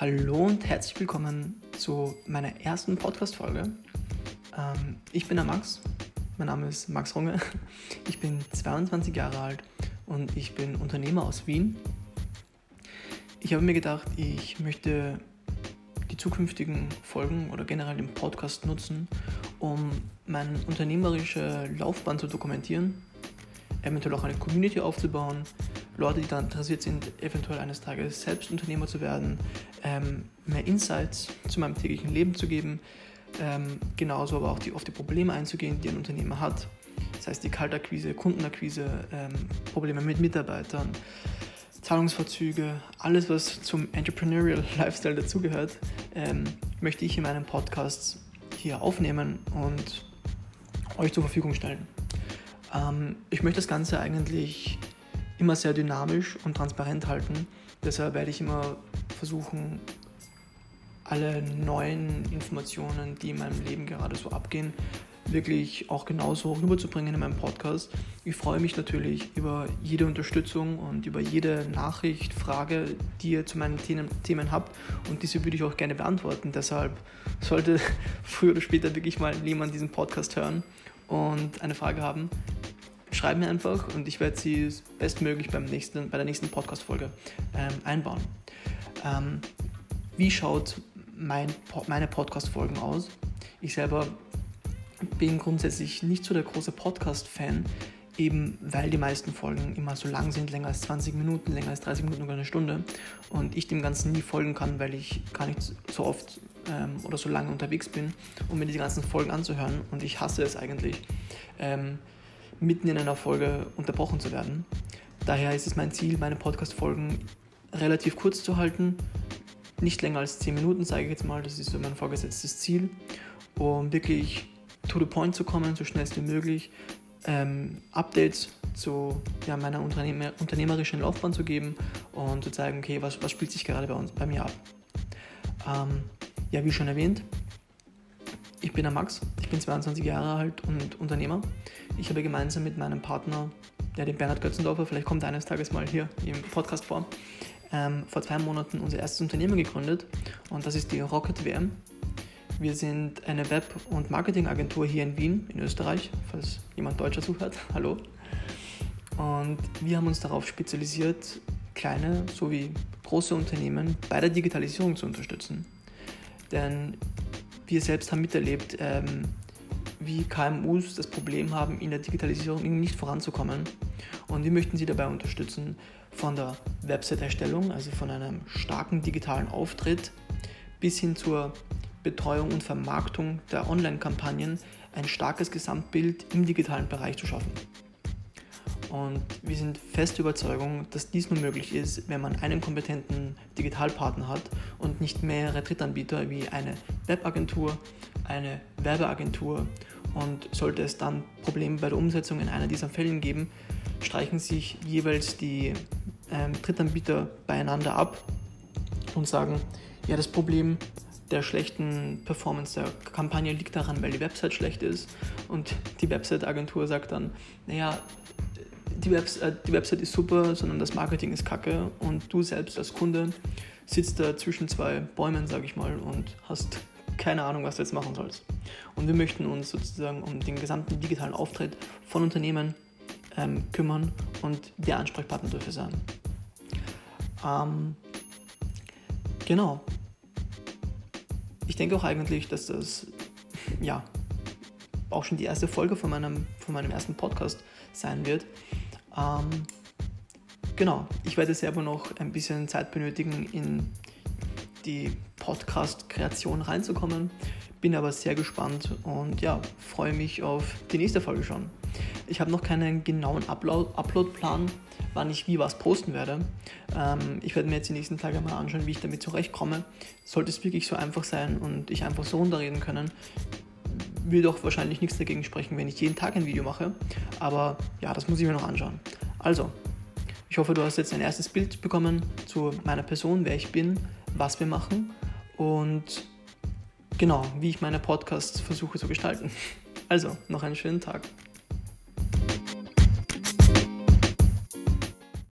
Hallo und herzlich willkommen zu meiner ersten Podcast-Folge. Ähm, ich bin der Max, mein Name ist Max Runge, ich bin 22 Jahre alt und ich bin Unternehmer aus Wien. Ich habe mir gedacht, ich möchte die zukünftigen Folgen oder generell den Podcast nutzen, um meine unternehmerische Laufbahn zu dokumentieren, eventuell auch eine Community aufzubauen, Leute, die daran interessiert sind, eventuell eines Tages selbst Unternehmer zu werden, ähm, mehr Insights zu meinem täglichen Leben zu geben, ähm, genauso aber auch die, auf die Probleme einzugehen, die ein Unternehmer hat. Das heißt die Kaltakquise, Kundenakquise, ähm, Probleme mit Mitarbeitern, Zahlungsverzüge, alles, was zum Entrepreneurial Lifestyle dazugehört, ähm, möchte ich in meinem Podcast hier aufnehmen und euch zur Verfügung stellen. Ähm, ich möchte das Ganze eigentlich immer sehr dynamisch und transparent halten. Deshalb werde ich immer versuchen, alle neuen Informationen, die in meinem Leben gerade so abgehen, wirklich auch genauso rüberzubringen in meinem Podcast. Ich freue mich natürlich über jede Unterstützung und über jede Nachricht, Frage, die ihr zu meinen Themen habt und diese würde ich auch gerne beantworten. Deshalb sollte früher oder später wirklich mal jemand diesen Podcast hören und eine Frage haben, schreib mir einfach und ich werde sie bestmöglich beim nächsten, bei der nächsten Podcast-Folge ähm, einbauen. Ähm, wie schaut mein, meine Podcast-Folgen aus? Ich selber bin grundsätzlich nicht so der große Podcast-Fan, eben weil die meisten Folgen immer so lang sind, länger als 20 Minuten, länger als 30 Minuten oder eine Stunde und ich dem Ganzen nie folgen kann, weil ich gar nicht so oft ähm, oder so lange unterwegs bin, um mir die ganzen Folgen anzuhören und ich hasse es eigentlich. Ähm, mitten in einer Folge unterbrochen zu werden. Daher ist es mein Ziel, meine Podcast-Folgen relativ kurz zu halten. Nicht länger als 10 Minuten, sage ich jetzt mal. Das ist so mein vorgesetztes Ziel. Um wirklich to the point zu kommen, so schnell wie möglich. Ähm, Updates zu ja, meiner Unternehmer, unternehmerischen Laufbahn zu geben und zu zeigen, okay, was, was spielt sich gerade bei, uns, bei mir ab. Ähm, ja, wie schon erwähnt, ich bin der Max, ich bin 22 Jahre alt und Unternehmer. Ich habe gemeinsam mit meinem Partner, der den Bernhard Götzendorfer, vielleicht kommt er eines Tages mal hier im Podcast vor, ähm, vor zwei Monaten unser erstes Unternehmen gegründet und das ist die Rocket WM. Wir sind eine Web- und Marketingagentur hier in Wien, in Österreich, falls jemand Deutscher zuhört. Hallo. Und wir haben uns darauf spezialisiert, kleine sowie große Unternehmen bei der Digitalisierung zu unterstützen. Denn wir selbst haben miterlebt, ähm, wie KMUs das Problem haben, in der Digitalisierung nicht voranzukommen. Und wir möchten sie dabei unterstützen, von der Website-Erstellung, also von einem starken digitalen Auftritt, bis hin zur Betreuung und Vermarktung der Online-Kampagnen ein starkes Gesamtbild im digitalen Bereich zu schaffen. Und wir sind fest Überzeugung, dass dies nur möglich ist, wenn man einen kompetenten Digitalpartner hat und nicht mehrere Drittanbieter wie eine Webagentur, eine Werbeagentur. Und sollte es dann Probleme bei der Umsetzung in einer dieser Fällen geben, streichen sich jeweils die ähm, Drittanbieter beieinander ab und sagen, ja, das Problem der schlechten Performance der Kampagne liegt daran, weil die Website schlecht ist. Und die Website-Agentur sagt dann, naja, die, Webs äh, die Website ist super, sondern das Marketing ist kacke und du selbst als Kunde sitzt da zwischen zwei Bäumen, sag ich mal, und hast keine Ahnung, was du jetzt machen sollst. Und wir möchten uns sozusagen um den gesamten digitalen Auftritt von Unternehmen ähm, kümmern und der Ansprechpartner dafür sein. Ähm, genau. Ich denke auch eigentlich, dass das ja auch schon die erste Folge von meinem, von meinem ersten Podcast sein wird. Ähm, genau, ich werde selber noch ein bisschen Zeit benötigen, in die Podcast-Kreation reinzukommen. Bin aber sehr gespannt und ja, freue mich auf die nächste Folge schon. Ich habe noch keinen genauen Upload-Plan, wann ich wie was posten werde. Ähm, ich werde mir jetzt die nächsten Tage mal anschauen, wie ich damit zurechtkomme. Sollte es wirklich so einfach sein und ich einfach so runterreden können, will doch wahrscheinlich nichts dagegen sprechen, wenn ich jeden Tag ein Video mache. Aber ja, das muss ich mir noch anschauen. Also, ich hoffe, du hast jetzt ein erstes Bild bekommen zu meiner Person, wer ich bin, was wir machen und genau, wie ich meine Podcasts versuche zu gestalten. Also, noch einen schönen Tag.